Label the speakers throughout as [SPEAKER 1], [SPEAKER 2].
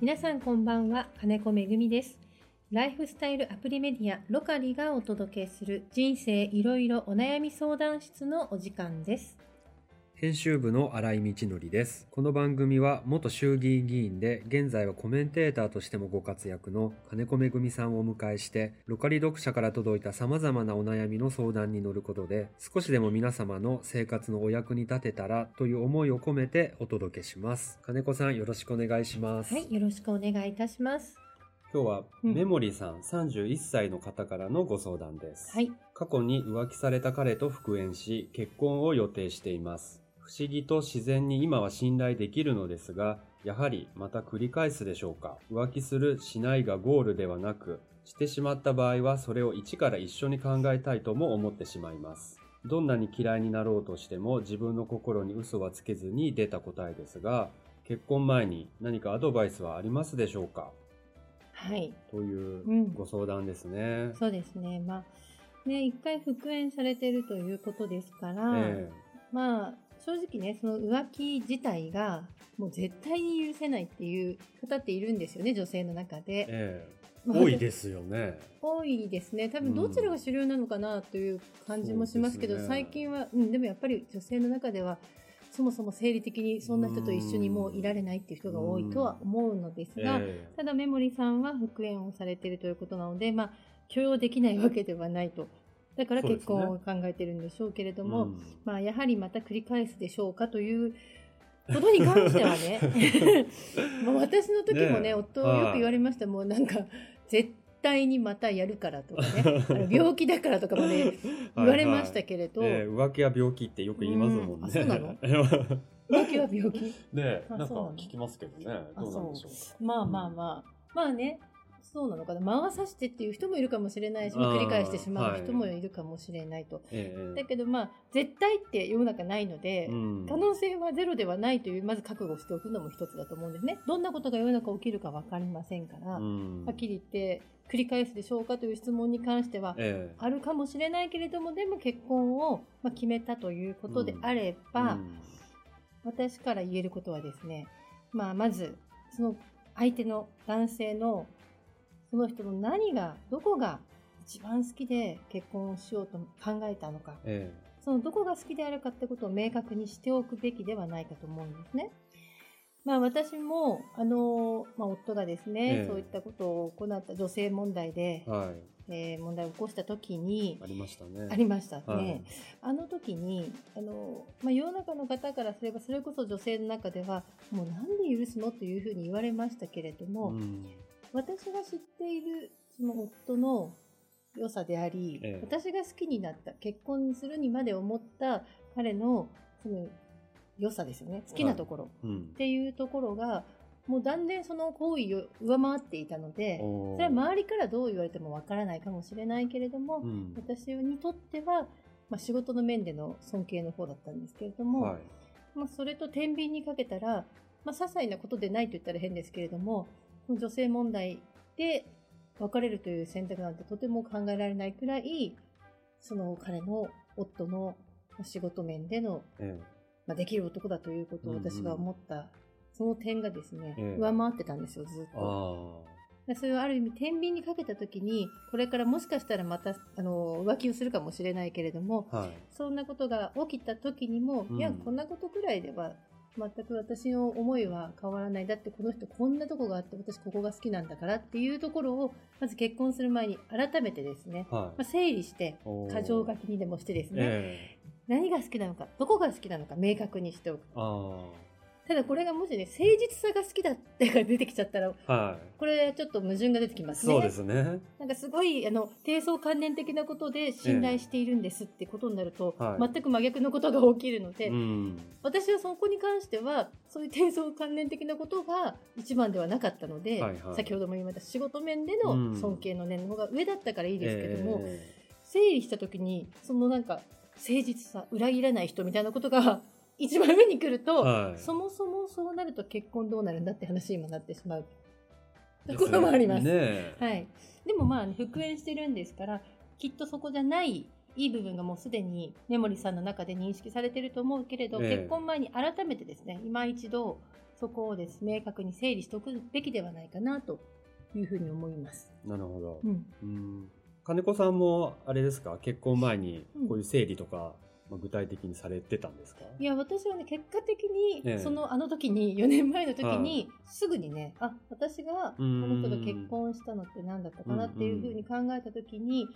[SPEAKER 1] 皆さんこんばんは金子めぐみです。ライフスタイルアプリメディアロカリがお届けする人生いろいろお悩み相談室のお時間です。
[SPEAKER 2] 編集部の新井道則です。この番組は元衆議院議員で現在はコメンテーターとしてもご活躍の金子めぐみさんをお迎えしてロカリ読者から届いた様々なお悩みの相談に乗ることで少しでも皆様の生活のお役に立てたらという思いを込めてお届けします。金子さんよろしくお願いします。
[SPEAKER 1] はいよろしくお願いいたします
[SPEAKER 2] 今日は
[SPEAKER 1] うん
[SPEAKER 2] メモリさん31歳の方からのご相談です。
[SPEAKER 1] はい
[SPEAKER 2] 過去に浮気された彼と復縁し、結婚を予定しています。不思議と自然に今は信頼できるのですが、やはりまた繰り返すでしょうか。浮気する、しないがゴールではなく、してしまった場合はそれを一から一緒に考えたいとも思ってしまいます。どんなに嫌いになろうとしても自分の心に嘘はつけずに出た答えですが、結婚前に何かアドバイスはありますでしょうか？
[SPEAKER 1] はい
[SPEAKER 2] という
[SPEAKER 1] うん
[SPEAKER 2] ご相談ですね。
[SPEAKER 1] そうですねまあね一回復縁されてるということですから、
[SPEAKER 2] え
[SPEAKER 1] まあ正直ねその浮気自体がもう絶対に許せないっていう方っているんですよね女性の中
[SPEAKER 2] え
[SPEAKER 1] で、
[SPEAKER 2] え多いですよね。
[SPEAKER 1] 多いですね。多分どちらが主流なのかなという感じもしますけど、
[SPEAKER 2] そうですね。
[SPEAKER 1] 最近は、うん、でもやっぱり女性の中ではそもそも生理的にそんな人と一緒にもういられないっていう人が多いとは思うのですが、
[SPEAKER 2] ええ。
[SPEAKER 1] ただメモリさんは復縁をされているということなので、まあ、許容できないわけではないとだから結婚を考えてるんでしょうけれども、
[SPEAKER 2] うん。
[SPEAKER 1] まあ、やはりまた繰り返すでしょうかということに関してはね もう私の時もね夫よく言われました、もうなんか絶対にまたやるからとかね 病気だからとかまで言われましたけれど、
[SPEAKER 2] はいはいええ浮気は病気ってよく言いますもんね。
[SPEAKER 1] うそうなの？
[SPEAKER 2] ね
[SPEAKER 1] 浮気は病気？
[SPEAKER 2] え、なんか聞きますけどね。
[SPEAKER 1] あ
[SPEAKER 2] どうなんでしょうか？
[SPEAKER 1] まあまあまあ、まあねそうなのかな。魔が差してっていう人もいるかもしれないし繰り返してしまう人もいるかもしれないと、
[SPEAKER 2] ええ
[SPEAKER 1] だけどまあ絶対って世の中ないので、
[SPEAKER 2] うん。
[SPEAKER 1] 可能性はゼロではないというまず覚悟しておくのも一つだと思うんですね。どんなことが世の中起きるか分かりませんから、
[SPEAKER 2] うん。
[SPEAKER 1] はっきり言って繰り返すでしょうかという質問に関しては
[SPEAKER 2] ええ。
[SPEAKER 1] あるかもしれないけれどもでも結婚をまあ決めたということであれば、
[SPEAKER 2] うん。
[SPEAKER 1] 私から言えることはですね、まあ、まずその相手の男性のその人の何がどこが一番好きで結婚をしようと考えたのか
[SPEAKER 2] え
[SPEAKER 1] そのどこが好きであるかってことを明確にしておくべきではないかと思うんですね。まあ私も、あの、まあ夫がですね、
[SPEAKER 2] ええ
[SPEAKER 1] そういったことを行った女性問題で
[SPEAKER 2] え、はい。
[SPEAKER 1] えー問題を起こした時に、
[SPEAKER 2] ありましたね。
[SPEAKER 1] ありましたね。
[SPEAKER 2] はい
[SPEAKER 1] あの時に、あの、まあ世の中の方からすれば、それこそ女性の中では、もうなんで許すの？というふうに言われましたけれども、
[SPEAKER 2] うん
[SPEAKER 1] 私が知っているその夫の良さであり、
[SPEAKER 2] ええ。
[SPEAKER 1] 私が好きになった結婚するにまで思った彼のその良さですよね。好きなところ、
[SPEAKER 2] うん。
[SPEAKER 1] っていうところがもう断然その行為を上回っていたのでそれは周りからどう言われてもわからないかもしれないけれども、
[SPEAKER 2] うん。
[SPEAKER 1] 私にとっては、まあ、仕事の面での尊敬の方だったんですけれども、
[SPEAKER 2] はい。
[SPEAKER 1] まあ、それと天秤にかけたら、まあ、些細なことでないと言ったら変ですけれども、女性問題で別れるという選択なんてとても考えられないくらい、その彼の夫のまあ仕事面での、
[SPEAKER 2] え
[SPEAKER 1] まあ、できる男だということを
[SPEAKER 2] うんうん
[SPEAKER 1] 私が思った、その点がですね、
[SPEAKER 2] ええ
[SPEAKER 1] 上回ってたんですよ、ずっ
[SPEAKER 2] え
[SPEAKER 1] と。それをある意味天秤にかけた時に、これからもしかしたらまたあの浮気をするかもしれないけれども、
[SPEAKER 2] あ。はい。
[SPEAKER 1] そんなことが起きた時にも、
[SPEAKER 2] うん
[SPEAKER 1] いや、こんなことくらいでは、全く私の思いは変わらない。だってこの人こんなとこがあって、私ここが好きなんだからっていうところを、まず結婚する前に改めてですね、
[SPEAKER 2] はい
[SPEAKER 1] まあ、整理して、
[SPEAKER 2] おー。
[SPEAKER 1] 箇条書きにでもしてですね、
[SPEAKER 2] え
[SPEAKER 1] 何が好きなのか、どこが好きなのか明確にしておく。ただこれがもしね、誠実さが好きだってが出てきちゃったら、
[SPEAKER 2] あ。はい。
[SPEAKER 1] これちょっと矛盾が出てきますね。
[SPEAKER 2] そうですね。
[SPEAKER 1] なんかすごいあの低層関連的なことで信頼しているんですってことになると、
[SPEAKER 2] はい
[SPEAKER 1] 全く真逆のことが起きるので、
[SPEAKER 2] うん。
[SPEAKER 1] 私はそこに関してはそういう低層関連的なことが一番ではなかったので、
[SPEAKER 2] はいはい
[SPEAKER 1] 先ほども言いました仕事面で
[SPEAKER 2] うん
[SPEAKER 1] の尊敬の念の方が上だったからいいですけども、
[SPEAKER 2] え
[SPEAKER 1] 整理した時にそのなんか誠実さ裏切らない人みたいなことが一番上に来ると、
[SPEAKER 2] はい
[SPEAKER 1] そもそもそうなると結婚どうなるんだって話にもなってしまうところもあります。
[SPEAKER 2] ねえ
[SPEAKER 1] はい、でもまあ、復縁してるんですからきっとそこじゃないいい部分がもうすでにメモリさんの中で認識されてると思うけれど、
[SPEAKER 2] ええ
[SPEAKER 1] 結婚前に改めてですね今一度そこをです明確に整理しておくべきではないかなというふうに思います。
[SPEAKER 2] なるほど
[SPEAKER 1] う。ん。
[SPEAKER 2] うん。金子さんも、あれですか？結婚前にこういう整理とか、まあ具体的にされてたんですか？
[SPEAKER 1] いや、私はね、結果的
[SPEAKER 2] ええ。
[SPEAKER 1] に、その、あの時に、4年前の時に、すぐにね、あ、私が、こ
[SPEAKER 2] うん
[SPEAKER 1] の人と結婚したのって何だったかなっていうふうに考えた時に、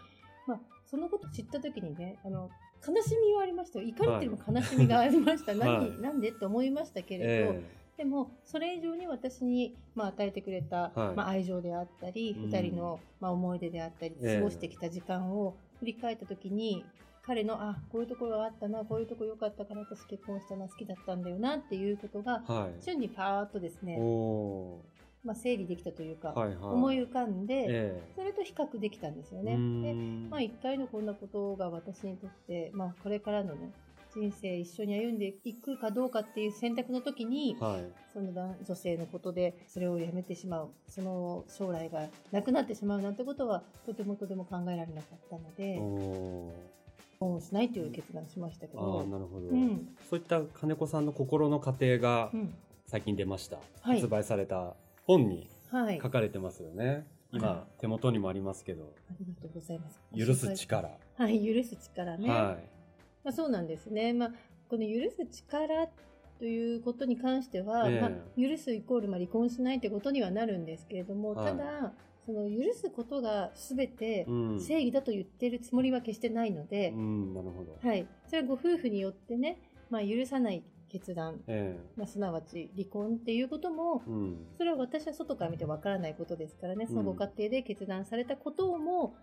[SPEAKER 1] まあ、そのこと知った時にね、あの、悲しみはありました。よ。怒りっていうのも悲しみがありました。
[SPEAKER 2] はい。
[SPEAKER 1] 何、なんでって思いましたけれど、
[SPEAKER 2] え
[SPEAKER 1] でも、それ以上に私に、まあ、与えてくれた、
[SPEAKER 2] はい。
[SPEAKER 1] まあ、愛情であったり、
[SPEAKER 2] うん
[SPEAKER 1] 二人の、まあ、思い出であったり、
[SPEAKER 2] ええ。
[SPEAKER 1] 過ごしてきた時間を振り返ったときに、彼の、あ、こういうところがあったな、こういうところ良かったから私結婚したな、好きだったんだよな、っていうことが、
[SPEAKER 2] えはい。
[SPEAKER 1] 瞬にパーッとですね、
[SPEAKER 2] お
[SPEAKER 1] まあ、整理できたというか、
[SPEAKER 2] ーはいはい。
[SPEAKER 1] 思い浮かんで、
[SPEAKER 2] ええ
[SPEAKER 1] それと比較できたんですよ
[SPEAKER 2] う
[SPEAKER 1] ね。で、
[SPEAKER 2] ん
[SPEAKER 1] まあ、一回のこんなことが私にとって、まあ、これからのね、人生一緒に歩んでいくかどうかっていう選択の時に、
[SPEAKER 2] はい。
[SPEAKER 1] その男女性のことでそれをやめてしまう、その将来がなくなってしまうなんてことはとてもとても考えられなかったので、婚をしないという決断をしましたけ
[SPEAKER 2] あ
[SPEAKER 1] ど
[SPEAKER 2] あ、、なるほど。
[SPEAKER 1] うん、
[SPEAKER 2] そういった金子さんの心の過程が
[SPEAKER 1] うん、
[SPEAKER 2] 最近出ました。
[SPEAKER 1] はい
[SPEAKER 2] 発売された本に
[SPEAKER 1] はい。
[SPEAKER 2] 書かれてますよね。今、手元にもありますけど、
[SPEAKER 1] ありがとうございます。
[SPEAKER 2] 許す力。
[SPEAKER 1] はい、許す力ね。
[SPEAKER 2] は
[SPEAKER 1] まあ、そうなんですね。まあ、この許す力ということに関しては、
[SPEAKER 2] ええ
[SPEAKER 1] まあ、許すイコールまあ離婚しないということにはなるんですけれども、
[SPEAKER 2] はい
[SPEAKER 1] ただ、その許すことが全て
[SPEAKER 2] い。うん。
[SPEAKER 1] 正義だと言っているつもりは決してないので、
[SPEAKER 2] うん、なるほど。
[SPEAKER 1] はい。それはご夫婦によってね、まあ、許さない決断、
[SPEAKER 2] え
[SPEAKER 1] まあ、すなわち離婚っていうことも
[SPEAKER 2] え、うん。
[SPEAKER 1] それは私は外から見てわからないことですからね、その
[SPEAKER 2] うん
[SPEAKER 1] ご家庭で決断されたことをも、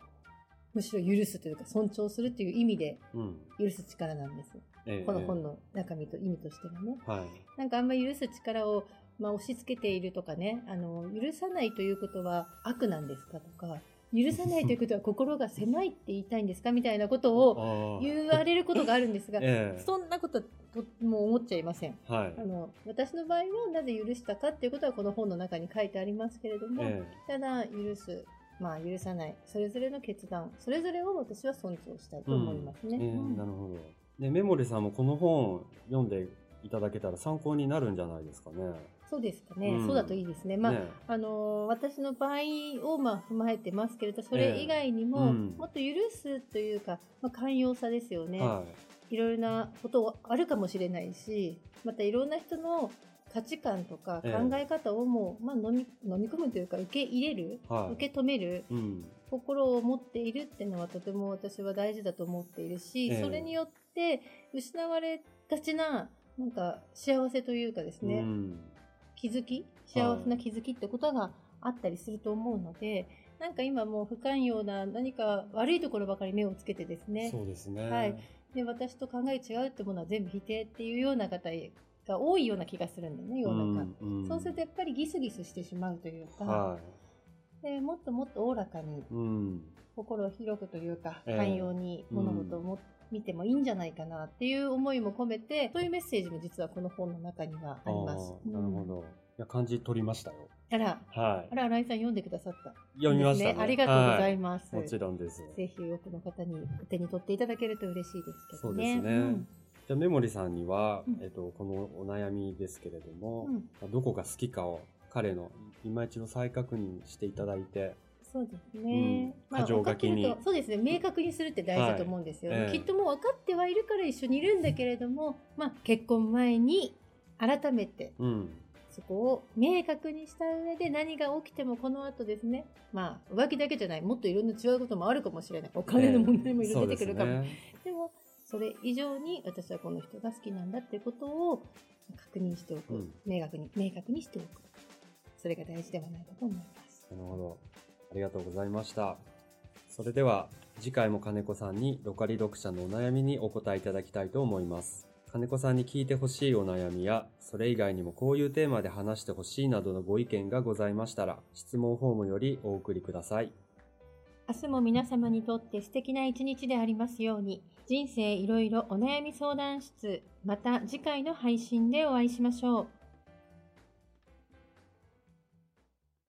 [SPEAKER 1] むしろ許すというか尊重するという意味で
[SPEAKER 2] うん。
[SPEAKER 1] 許す力なんです。
[SPEAKER 2] ええ
[SPEAKER 1] この本の中身と意味としてはね。
[SPEAKER 2] はい。
[SPEAKER 1] なんかあんまり許す力を、まあ、押し付けているとかね、あの、許さないということは悪なんですかとか、許さないということは心が狭いって言いたいんですかみたいなことを。言われることがあるんですが、
[SPEAKER 2] ええ
[SPEAKER 1] そんなこととも思っちゃいません。
[SPEAKER 2] はい
[SPEAKER 1] あ。の、私の場合はなぜ許したかっていうことはこの本の中に書いてありますけれども、
[SPEAKER 2] え
[SPEAKER 1] ただ許す、まあ許さない、それぞれの決断、それぞれを私は尊重したいと思いますね。
[SPEAKER 2] なるほど。で、メモリさんもこの本読んでいただけたら参考になるんじゃないですかね。
[SPEAKER 1] そうですかね、
[SPEAKER 2] うん
[SPEAKER 1] そうだといいですね。まあ、
[SPEAKER 2] ね
[SPEAKER 1] あのー私の場合をまあ踏まえてますけれど、それ以外にも、
[SPEAKER 2] ええうん
[SPEAKER 1] もっと許すというか、まあ、寛容さですよね。
[SPEAKER 2] はい
[SPEAKER 1] ろいろなことあるかもしれないし、またいろんな人の価値観とか
[SPEAKER 2] ええ
[SPEAKER 1] 考え方をもう、まあ、飲み飲み込むというか受け入れる、
[SPEAKER 2] い。はい。
[SPEAKER 1] 受け止める
[SPEAKER 2] うん。
[SPEAKER 1] 心を持っているっていうのはとても私は大事だと思っているし、
[SPEAKER 2] ええ
[SPEAKER 1] それによって失われがちななんか幸せというかですね、
[SPEAKER 2] うん。
[SPEAKER 1] 気づき幸せな気づきってことがあったりすると思うので、なんか今もう不寛容な何か悪いところばかり目をつけてですね
[SPEAKER 2] そうですね。
[SPEAKER 1] はいで私と考え違うってものは全部否定っていうような方が多いような気がするんだよね世の中、
[SPEAKER 2] うんん
[SPEAKER 1] そうするとやっぱりギスギスしてしまうというか、
[SPEAKER 2] は
[SPEAKER 1] でもっともっとおおらかに
[SPEAKER 2] い。うん。
[SPEAKER 1] 心を広くというか
[SPEAKER 2] ええ
[SPEAKER 1] 寛容に物事をも、見てもいいんじゃないかなっていう思いも込めてそういうメッセージも実はこの本の中にはあります。
[SPEAKER 2] なるほ
[SPEAKER 1] うん
[SPEAKER 2] ど。いや、漢字取りましたよ。
[SPEAKER 1] あら、
[SPEAKER 2] はい
[SPEAKER 1] あ。ら、新井さん読んでくださった。
[SPEAKER 2] 読みましたね。
[SPEAKER 1] ですありがとうござい
[SPEAKER 2] ま
[SPEAKER 1] ます。
[SPEAKER 2] もちろんです。
[SPEAKER 1] ぜひ多くの方にお手に取っていただけると嬉しいですけ
[SPEAKER 2] そう
[SPEAKER 1] どね。
[SPEAKER 2] ですね。じゃあ、メモリさんには、
[SPEAKER 1] うん
[SPEAKER 2] えっと、このお悩みですけれども、
[SPEAKER 1] うん
[SPEAKER 2] まあどこが好きかを彼の今一度再確認していただいて、
[SPEAKER 1] そうですね。
[SPEAKER 2] うん箇条書きに
[SPEAKER 1] そうですね。明確にするって大事だと思うんですよ。きっともう分かってはいるから一緒にいるんだけれども、まあ結婚前に改めて
[SPEAKER 2] うん。
[SPEAKER 1] そこを明確にした上で何が起きてもこの後ですね。まあ浮気だけじゃない。もっといろんな違うこともあるかもしれない。お金の問題もいろいろ出てくるかも。
[SPEAKER 2] そうですね
[SPEAKER 1] でも、それ以上に私はこの人が好きなんだっていうことを確認しておく。
[SPEAKER 2] うん
[SPEAKER 1] 明確に、明確にしておく。それが大事ではないかと思います。
[SPEAKER 2] なるほど。ありがとうございました。それでは、次回も金子さんにロカリ読者のお悩みにお答えいただきたいと思います。金子さんに聞いてほしいお悩みや、それ以外にもこういうテーマで話してほしいなどのご意見がございましたら、質問フォームよりお送りください。
[SPEAKER 1] 明日も皆様にとって素敵な一日でありますように、人生いろいろお悩み相談室、また次回の配信でお会いしましょう。